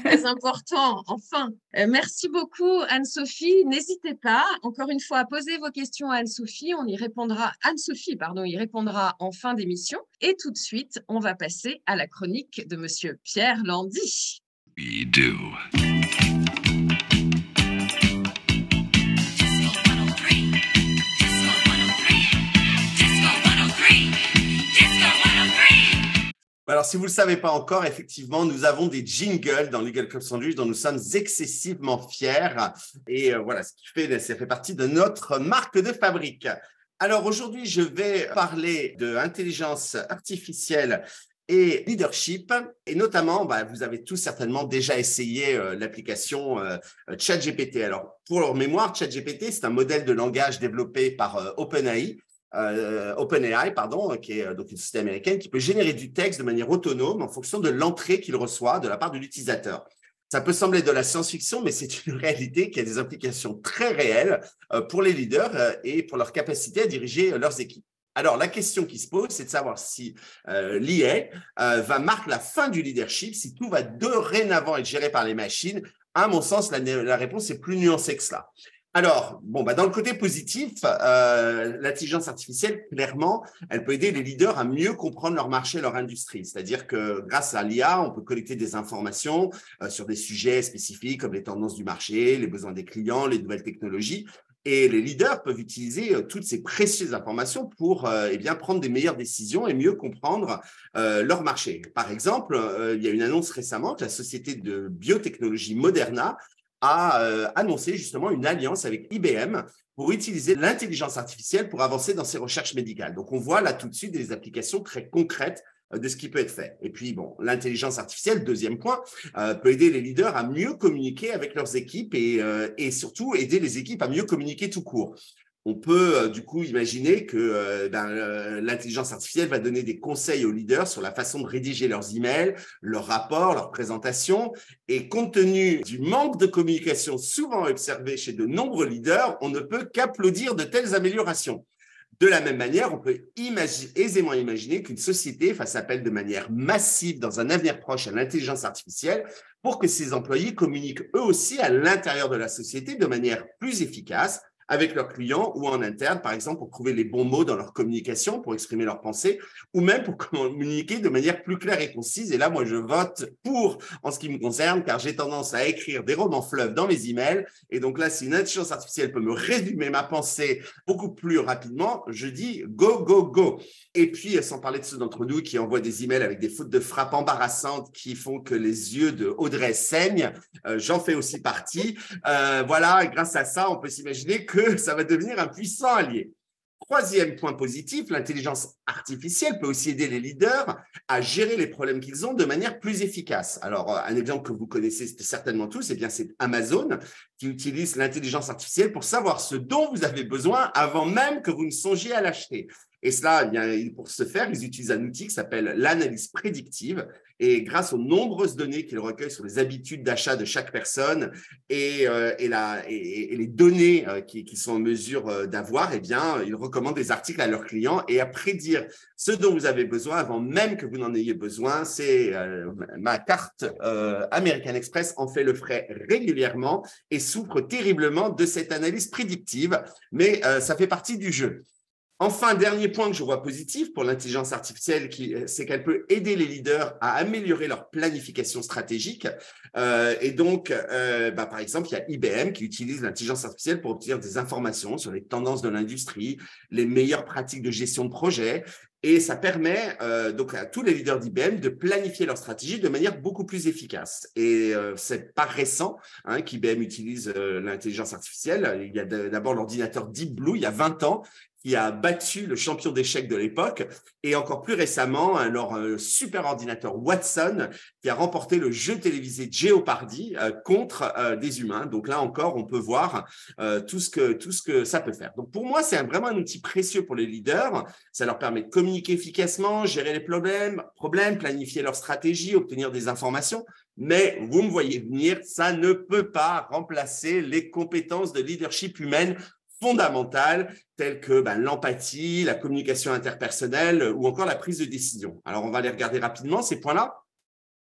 très important, enfin. Euh, merci beaucoup, Anne-Sophie. N'hésitez pas, encore une fois, à poser vos questions à Anne-Sophie. On y répondra, Anne-Sophie, pardon, y répondra en fin d'émission. Et tout de suite, on va passer à la chronique de Monsieur Pierre Landy. We do. Alors, si vous ne le savez pas encore, effectivement, nous avons des jingles dans Legal Club Sandwich dont nous sommes excessivement fiers. Et euh, voilà, ce qui fait, ça fait partie de notre marque de fabrique. Alors, aujourd'hui, je vais parler de intelligence artificielle et leadership. Et notamment, bah, vous avez tous certainement déjà essayé euh, l'application euh, ChatGPT. Alors, pour leur mémoire, ChatGPT, c'est un modèle de langage développé par OpenAI euh, OpenAI, pardon, qui est euh, donc une société américaine, qui peut générer du texte de manière autonome en fonction de l'entrée qu'il reçoit de la part de l'utilisateur. Ça peut sembler de la science-fiction, mais c'est une réalité qui a des implications très réelles euh, pour les leaders et pour leur capacité à diriger leurs équipes. Alors, la question qui se pose, c'est de savoir si l'IA va marquer la fin du leadership, si tout va dorénavant être géré par les machines. À mon sens, la, la réponse est plus nuancée que cela. Alors, bon, bah, dans le côté positif, euh, l'intelligence artificielle, clairement, elle peut aider les leaders à mieux comprendre leur marché, leur industrie. C'est-à-dire que grâce à l'IA, on peut collecter des informations euh, sur des sujets spécifiques comme les tendances du marché, les besoins des clients, les nouvelles technologies. Et les leaders peuvent utiliser euh, toutes ces précieuses informations pour eh bien, prendre des meilleures décisions et mieux comprendre leur marché. Par exemple, il y a une annonce récemment que la société de biotechnologie Moderna a euh, annoncé justement une alliance avec IBM pour utiliser l'intelligence artificielle pour avancer dans ses recherches médicales. Donc, on voit là tout de suite des applications très concrètes euh, de ce qui peut être fait. Et puis, bon, l'intelligence artificielle, deuxième point, euh, peut aider les leaders à mieux communiquer avec leurs équipes et, et surtout aider les équipes à mieux communiquer tout court on peut euh, du coup imaginer que euh, ben, euh, l'intelligence artificielle va donner des conseils aux leaders sur la façon de rédiger leurs emails, leurs rapports, leurs présentations. Et compte tenu du manque de communication souvent observé chez de nombreux leaders, on ne peut qu'applaudir de telles améliorations. De la même manière, on peut aisément imaginer qu'une société fasse appel de manière massive dans un avenir proche à l'intelligence artificielle pour que ses employés communiquent eux aussi à l'intérieur de la société de manière plus efficace avec leurs clients ou en interne, par exemple, pour trouver les bons mots dans leur communication, pour exprimer leurs pensées, ou même pour communiquer de manière plus claire et concise. Et là, moi, je vote pour en ce qui me concerne, car j'ai tendance à écrire des romans fleuves dans mes emails. Et donc là, si une intelligence artificielle peut me résumer ma pensée beaucoup plus rapidement, je dis go, go, go. Et puis, sans parler de ceux d'entre nous qui envoient des emails avec des fautes de frappe embarrassantes qui font que les yeux de Audrey saignent, euh, j'en fais aussi partie. Euh, voilà, grâce à ça, on peut s'imaginer que ça va devenir un puissant allié. Troisième point positif, l'intelligence artificielle peut aussi aider les leaders à gérer les problèmes qu'ils ont de manière plus efficace. Alors, euh, un exemple que vous connaissez certainement tous, eh c'est Amazon qui utilise l'intelligence artificielle pour savoir ce dont vous avez besoin avant même que vous ne songiez à l'acheter. Et cela, eh bien, pour ce faire, ils utilisent un outil qui s'appelle l'analyse prédictive. Et grâce aux nombreuses données qu'ils recueillent sur les habitudes d'achat de chaque personne et, euh, les données euh, qu'ils qui sont en mesure euh, d'avoir, eh bien, ils recommandent des articles à leurs clients et à prédire ce dont vous avez besoin avant même que vous n'en ayez besoin. C'est ma carte American Express en fait le frais régulièrement et souffre terriblement de cette analyse prédictive, mais ça fait partie du jeu. Enfin, dernier point que je vois positif pour l'intelligence artificielle, euh, c'est qu'elle peut aider les leaders à améliorer leur planification stratégique. Euh, et donc, euh, bah, par exemple, il y a IBM qui utilise l'intelligence artificielle pour obtenir des informations sur les tendances de l'industrie, les meilleures pratiques de gestion de projet. Et ça permet donc à tous les leaders d'IBM de planifier leur stratégie de manière beaucoup plus efficace. Et c'est pas récent hein, qu'IBM utilise l'intelligence artificielle. Il y a d'abord l'ordinateur Deep Blue il y a 20 ans qui a battu le champion d'échecs de l'époque, et encore plus récemment, leur euh, super ordinateur Watson, qui a remporté le jeu télévisé Jeopardy euh, contre euh, des humains. Donc là encore, on peut voir tout, ce que, tout ce que ça peut faire. Donc pour moi, c'est vraiment un outil précieux pour les leaders. Ça leur permet de communiquer efficacement, gérer les problèmes, problèmes planifier leur stratégie, obtenir des informations. Mais vous me voyez venir, ça ne peut pas remplacer les compétences de leadership humaine fondamentales telles que ben, l'empathie, la communication interpersonnelle ou encore la prise de décision. Alors, on va les regarder rapidement, ces points-là.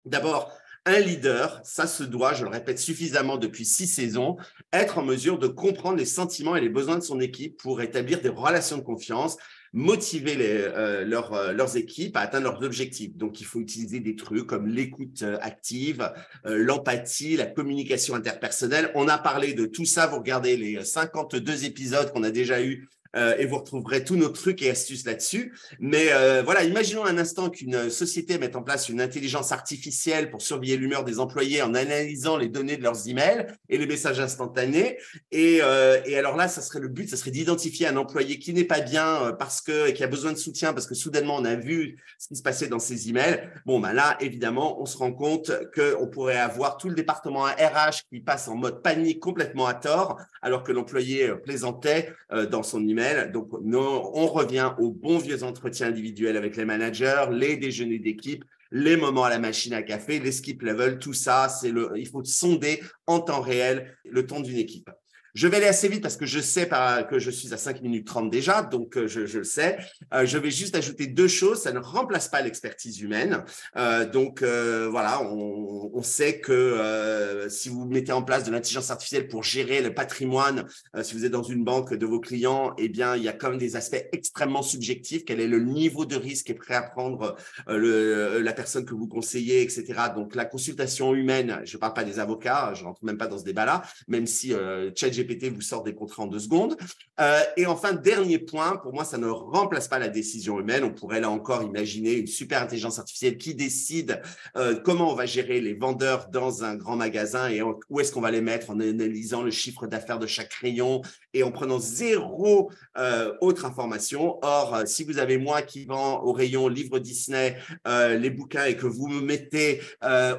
D'abord, un leader, ça se doit, je le répète suffisamment depuis six saisons, être en mesure de comprendre les sentiments et les besoins de son équipe pour établir des relations de confiance motiver les, euh, leurs, euh, leurs équipes à atteindre leurs objectifs. Donc, il faut utiliser des trucs comme l'écoute euh, active, l'empathie, la communication interpersonnelle. On a parlé de tout ça. Vous regardez les 52 épisodes qu'on a déjà eus euh, et vous retrouverez tous nos trucs et astuces là-dessus. Mais euh, voilà, imaginons un instant qu'une société mette en place une intelligence artificielle pour surveiller l'humeur des employés en analysant les données de leurs emails et les messages instantanés. Et, euh, et alors là, ça serait le but, ça serait d'identifier un employé qui n'est pas bien parce que qui a besoin de soutien parce que soudainement on a vu ce qui se passait dans ses emails. Bon, ben là, évidemment, on se rend compte qu'on pourrait avoir tout le département RH qui passe en mode panique complètement à tort, alors que l'employé plaisantait dans son email donc, on revient aux bons vieux entretiens individuels avec les managers, les déjeuners d'équipe, les moments à la machine à café, les skip level, tout ça, c'est le, il faut sonder en temps réel le temps d'une équipe. Je vais aller assez vite parce que je sais que je suis à 5 minutes 30 déjà, donc euh, je, le sais. Euh, je vais juste ajouter deux choses. Ça ne remplace pas l'expertise humaine. Euh, donc voilà, on, sait que si vous mettez en place de l'intelligence artificielle pour gérer le patrimoine, si vous êtes dans une banque de vos clients, eh bien, il y a quand même des aspects extrêmement subjectifs. Quel est le niveau de risque est prêt à prendre le, la personne que vous conseillez, etc. Donc la consultation humaine, je ne parle pas des avocats, je rentre même pas dans ce débat-là, même si ChatGPT GPT vous sort des contrats en deux secondes. Euh, et enfin, dernier point, pour moi, ça ne remplace pas la décision humaine. On pourrait là encore imaginer une super intelligence artificielle qui décide euh, comment on va gérer les vendeurs dans un grand magasin et où est-ce qu'on va les mettre en analysant le chiffre d'affaires de chaque rayon et en prenant zéro euh, autre information. Or, si vous avez moi qui vend au rayon livre Disney les bouquins et que vous me mettez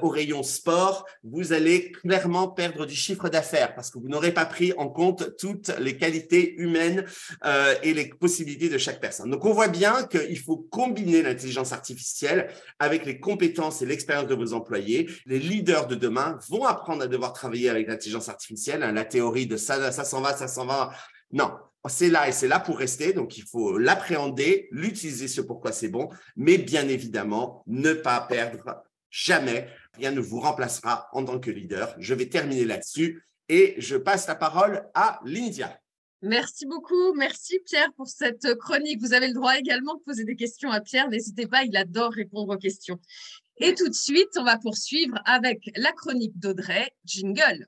au rayon sport, vous allez clairement perdre du chiffre d'affaires parce que vous n'aurez pas pris en compte toutes les qualités humaines euh, et les possibilités de chaque personne. Donc, on voit bien qu'il faut combiner l'intelligence artificielle avec les compétences et l'expérience de vos employés. Les leaders de demain vont apprendre à devoir travailler avec l'intelligence artificielle. Hein, la théorie de ça, ça s'en va, ça s'en va. Non, c'est là et c'est là pour rester. Donc, il faut l'appréhender, l'utiliser ce pourquoi c'est bon, mais bien évidemment, ne pas perdre jamais. Rien ne vous remplacera en tant que leader. Je vais terminer là-dessus et je passe la parole à Lydia. Merci beaucoup. Merci Pierre pour cette chronique. Vous avez le droit également de poser des questions à Pierre. N'hésitez pas, il adore répondre aux questions. Et tout de suite, on va poursuivre avec la chronique d'Audrey. Jingle.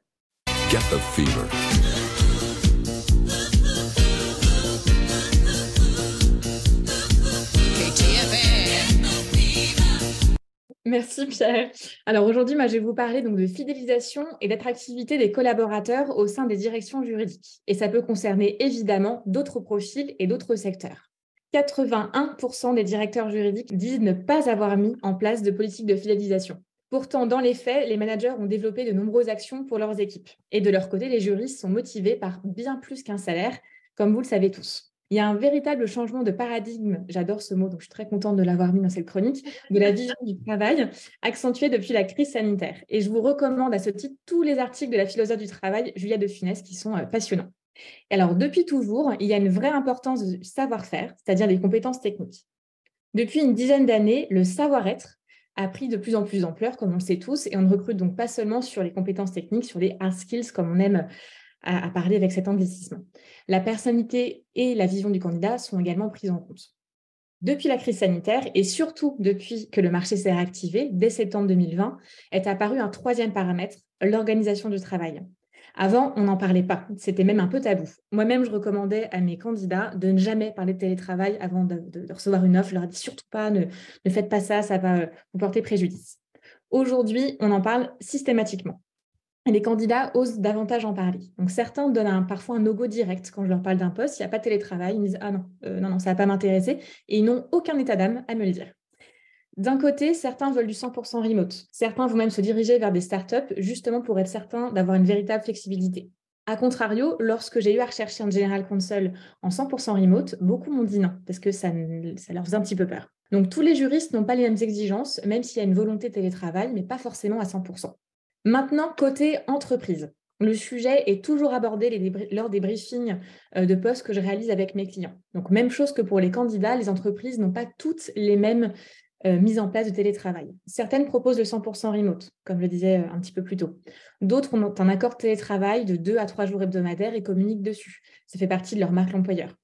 Get the fever. Merci Pierre. Alors aujourd'hui, moi, je vais vous parler donc de fidélisation et d'attractivité des collaborateurs au sein des directions juridiques. Et ça peut concerner évidemment d'autres profils et d'autres secteurs. 81% des directeurs juridiques disent ne pas avoir mis en place de politique de fidélisation. Pourtant, dans les faits, les managers ont développé de nombreuses actions pour leurs équipes. Et de leur côté, les juristes sont motivés par bien plus qu'un salaire, comme vous le savez tous. Il y a un véritable changement de paradigme, j'adore ce mot, donc je suis très contente de l'avoir mis dans cette chronique, de la vision du travail, accentuée depuis la crise sanitaire. Et je vous recommande à ce titre tous les articles de la philosophe du travail, Julia de Funès, qui sont euh, passionnants. alors, depuis toujours, il y a une vraie importance du savoir-faire, c'est-à-dire des compétences techniques. Depuis une dizaine d'années, le savoir-être a pris de plus en plus d'ampleur, comme on le sait tous, et on ne recrute donc pas seulement sur les compétences techniques, sur les hard skills, comme on aime à, parler avec cet investissement. La personnalité et la vision du candidat sont également prises en compte. Depuis la crise sanitaire et surtout depuis que le marché s'est réactivé, dès septembre 2020, est apparu un troisième paramètre, l'organisation du travail. Avant, on n'en parlait pas, c'était même un peu tabou. Moi-même, je recommandais à mes candidats de ne jamais parler de télétravail avant de, recevoir une offre. Je leur dis surtout pas, ne, ne faites pas ça, ça va vous porter préjudice. Aujourd'hui, on en parle systématiquement les candidats osent davantage en parler. Donc certains donnent parfois un no-go direct quand je leur parle d'un poste, il n'y a pas de télétravail, ils me disent ah non, euh, non, non, ça ne va pas m'intéresser, et ils n'ont aucun état d'âme à me le dire. D'un côté, certains veulent du 100% remote. Certains vont même se diriger vers des startups justement pour être certains d'avoir une véritable flexibilité. A contrario, lorsque j'ai eu à rechercher un General Console en 100% remote, beaucoup m'ont dit non, parce que ça, ça leur faisait un petit peu peur. Donc tous les juristes n'ont pas les mêmes exigences, même s'il y a une volonté télétravail, mais pas forcément à 100%. Maintenant, côté entreprise. Le sujet est toujours abordé lors des briefings euh, de poste que je réalise avec mes clients. Donc, même chose que pour les candidats, les entreprises n'ont pas toutes les mêmes euh, mises en place de télétravail. Certaines proposent le 100% remote, comme je le disais euh, un petit peu plus tôt. D'autres ont un accord télétravail de 2 à 3 jours hebdomadaires et communiquent dessus. Ça fait partie de leur marque employeur.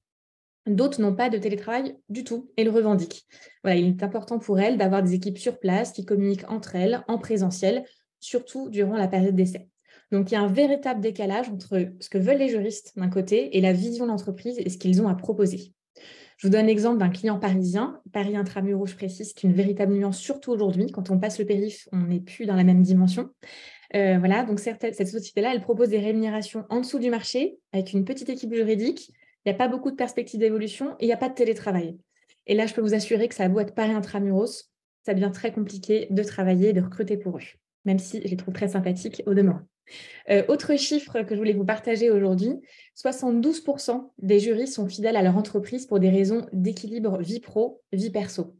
D'autres n'ont pas de télétravail du tout et le revendiquent. Voilà, il est important pour elles d'avoir des équipes sur place qui communiquent entre elles en présentiel surtout durant la période d'essai. Donc, il y a un véritable décalage entre ce que veulent les juristes d'un côté et la vision de l'entreprise et ce qu'ils ont à proposer. Je vous donne l'exemple d'un client parisien, Paris Intramuros, je précise, qui est une véritable nuance, surtout aujourd'hui. Quand on passe le périph', on n'est plus dans la même dimension. Euh, voilà, donc cette, société-là, elle propose des rémunérations en dessous du marché, avec une petite équipe juridique. Il n'y a pas beaucoup de perspectives d'évolution et il n'y a pas de télétravail. Et là, je peux vous assurer que ça a beau être Paris Intramuros, ça devient très compliqué de travailler et de recruter pour eux même si je les trouve très sympathiques au demeurant. Euh, autre chiffre que je voulais vous partager aujourd'hui, 72% des juristes sont fidèles à leur entreprise pour des raisons d'équilibre vie pro, vie perso,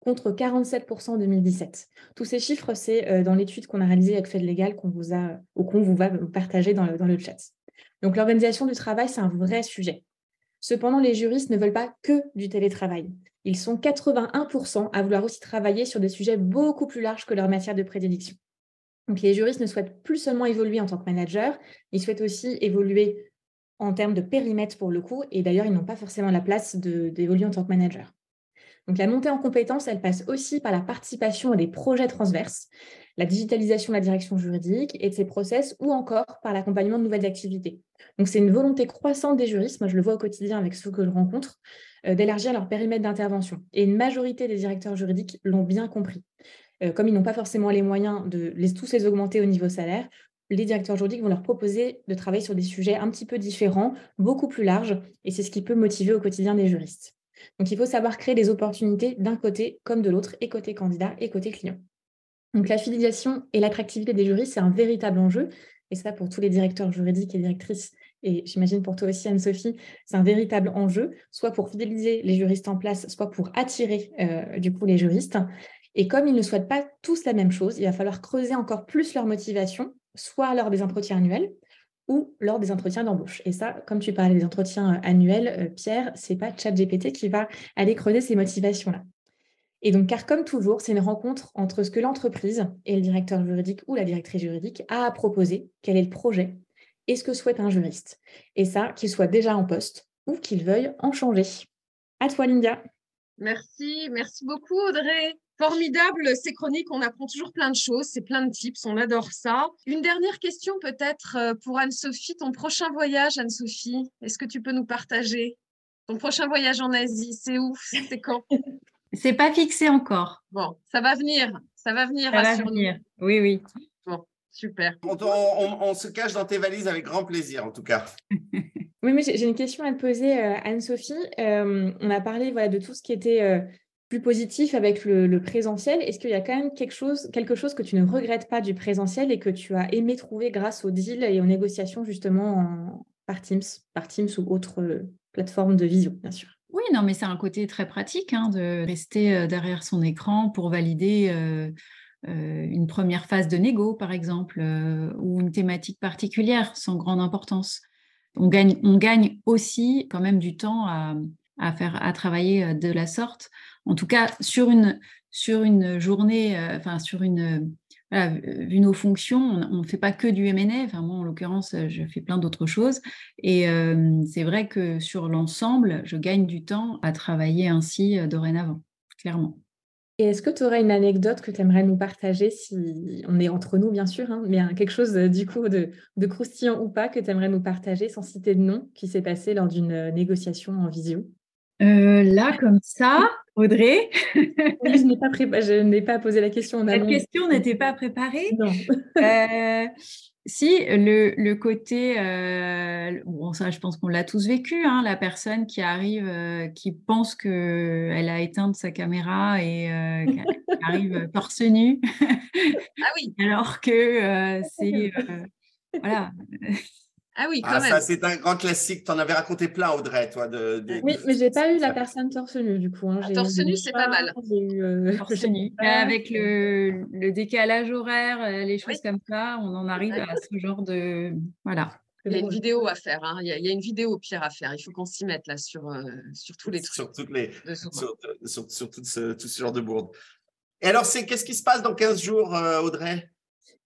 contre 47% en 2017. Tous ces chiffres, c'est euh, dans l'étude qu'on a réalisée avec Fed qu'on vous a ou qu'on vous va partager dans le, dans le chat. Donc l'organisation du travail, c'est un vrai sujet. Cependant, les juristes ne veulent pas que du télétravail. Ils sont 81% à vouloir aussi travailler sur des sujets beaucoup plus larges que leur matière de prédilection. Donc, les juristes ne souhaitent plus seulement évoluer en tant que manager, ils souhaitent aussi évoluer en termes de périmètre pour le coup, et d'ailleurs, ils n'ont pas forcément la place d'évoluer en tant que manager. Donc, la montée en compétences, elle passe aussi par la participation à des projets transverses, la digitalisation de la direction juridique et de ses process, ou encore par l'accompagnement de nouvelles activités. Donc, c'est une volonté croissante des juristes, moi je le vois au quotidien avec ceux que je rencontre, euh, d'élargir leur périmètre d'intervention. Et une majorité des directeurs juridiques l'ont bien compris. Euh, comme ils n'ont pas forcément les moyens de tous les augmenter au niveau salaire, les directeurs juridiques vont leur proposer de travailler sur des sujets un petit peu différents, beaucoup plus larges, et c'est ce qui peut motiver au quotidien des juristes. Donc il faut savoir créer des opportunités d'un côté comme de l'autre, et côté candidat et côté client. Donc la fidélisation et l'attractivité des juristes, c'est un véritable enjeu, et ça pour tous les directeurs juridiques et directrices, et j'imagine pour toi aussi Anne-Sophie, c'est un véritable enjeu, soit pour fidéliser les juristes en place, soit pour attirer euh, du les juristes. Et comme ils ne souhaitent pas tous la même chose, il va falloir creuser encore plus leur motivation, soit lors des entretiens annuels ou lors des entretiens d'embauche. Et ça, comme tu parlais des entretiens euh, annuels, euh, Pierre, c'est pas ChatGPT qui va aller creuser ces motivations-là. Et donc, car comme toujours, c'est une rencontre entre ce que l'entreprise et le directeur juridique ou la directrice juridique a à proposer, quel est le projet, et ce que souhaite un juriste. Et ça, qu'il soit déjà en poste ou qu'il veuille en changer. À toi, Linda. Merci, merci beaucoup, Audrey. Formidable, ces chroniques, on apprend toujours plein de choses, c'est plein de tips, on adore ça. Une dernière question peut-être euh, pour Anne-Sophie, ton prochain voyage, Anne-Sophie, est-ce que tu peux nous partager? Ton prochain voyage en Asie, c'est où? C'est quand? C'est pas fixé encore. Bon, ça va venir, ça va venir. Ça va venir. Oui, oui. Bon, super. On, se cache dans tes valises avec grand plaisir, en tout cas. oui, mais j'ai une question à te poser, euh, Anne-Sophie. Euh, on a parlé voilà, de tout ce qui était plus positif avec le, présentiel? Est-ce qu'il y a quand même quelque chose, quelque chose que tu ne regrettes pas du présentiel et que tu as aimé trouver grâce au deal et aux négociations justement par Teams, par Teams ou autre euh, plateforme de visio, bien sûr? Oui, non, mais c'est un côté très pratique hein, de rester euh, derrière son écran pour valider euh, une première phase de négo, par exemple, ou une thématique particulière sans grande importance. On gagne, on gagne aussi quand même du temps à faire, à travailler de la sorte en tout cas sur une, sur une journée, euh, enfin sur une, vu nos fonctions, on ne fait pas que du MNF. Enfin, moi, en l'occurrence, je fais plein d'autres choses. Et euh, c'est vrai que sur l'ensemble, je gagne du temps à travailler ainsi euh, dorénavant, clairement. Et est-ce que tu aurais une anecdote que tu aimerais nous partager, si on est entre nous, bien sûr, hein, mais quelque chose du coup de, de croustillant ou pas que tu aimerais nous partager sans citer de nom qui s'est passé lors d'une négociation en visio? Là, comme ça, Audrey je n'ai pas, je n'ai pas posé la question en La question n'était pas préparée Non. Euh, si, le, le côté, euh, bon, ça, je pense qu'on l'a tous vécu, hein, la personne qui arrive, euh, qui pense qu'elle a éteint sa caméra et qui arrive torse nu. ah oui. Alors que c'est. voilà. Ah oui, ah, quand Ça, c'est un grand classique. Tu en avais raconté plein, Audrey, toi. De, Oui, mais j'ai pas eu la personne torse nu, du coup. Hein. Ah, torse nu, c'est pas mal. Euh, torse nu. Avec le, le, décalage horaire, euh, les choses comme ça, on en arrive à ce genre de. Voilà. Il y a une vidéo à faire. Hein. Il, y a, une vidéo, Pierre, à faire. Il faut qu'on s'y mette là sur, euh, sur tous les trucs. Sur, toutes les, sur, sur, tout, ce, tout ce genre de bourde. Et alors, qu'est-ce qui se passe dans 15 jours, Audrey?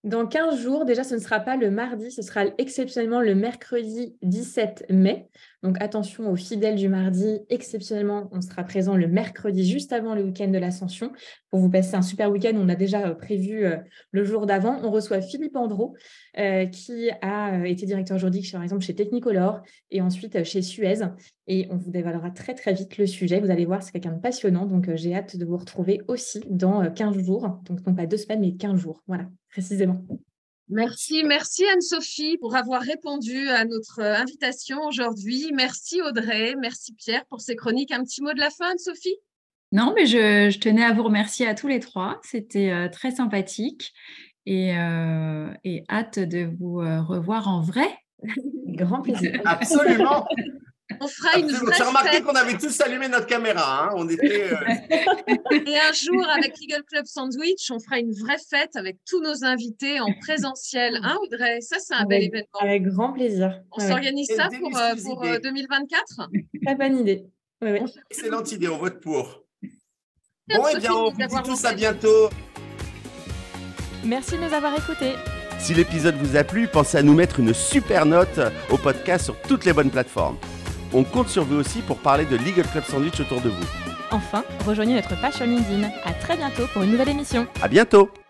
Dans 15 jours, déjà, ce ne sera pas le mardi, ce sera exceptionnellement le mercredi 17 mai. Donc attention aux fidèles du mardi. Exceptionnellement, on sera présent le mercredi juste avant le week-end de l'Ascension pour vous passer un super week-end. On a déjà euh, prévu euh, le jour d'avant. On reçoit Philippe Andro, euh, qui a été directeur juridique, par exemple, chez Technicolor et ensuite chez Suez. Et on vous dévoilera très, très vite le sujet. Vous allez voir, c'est quelqu'un de passionnant. Donc, j'ai hâte de vous retrouver aussi dans 15 jours. Donc, non pas deux semaines, mais 15 jours. Voilà, précisément. Merci, merci Anne-Sophie pour avoir répondu à notre euh, invitation aujourd'hui. Merci Audrey, merci Pierre pour ces chroniques. Un petit mot de la fin, Anne-Sophie? Non, mais je, tenais à vous remercier à tous les trois. C'était euh, très sympathique et, euh, et, hâte de vous revoir en vrai. Grand plaisir. Absolument. On fera une vraie J'ai remarqué qu'on avait tous allumé notre caméra. Hein. On était. Euh, Et un jour, avec Legal Club Sandwich, on fera une vraie fête avec tous nos invités en présentiel. Hein, Audrey? Ça, c'est un bel événement. Avec grand plaisir. On s'organise ça pour, euh, pour 2024 euh, Très bonne idée. Excellente idée, on vote pour. Bon, et eh bien, on vous dit tous à bientôt. Merci de nous avoir écoutés. Si l'épisode vous a plu, pensez à nous mettre une super note au podcast sur toutes les bonnes plateformes. On compte sur vous aussi pour parler de Legal Club Sandwich autour de vous. Enfin, rejoignez notre page sur LinkedIn. À très bientôt pour une nouvelle émission. À bientôt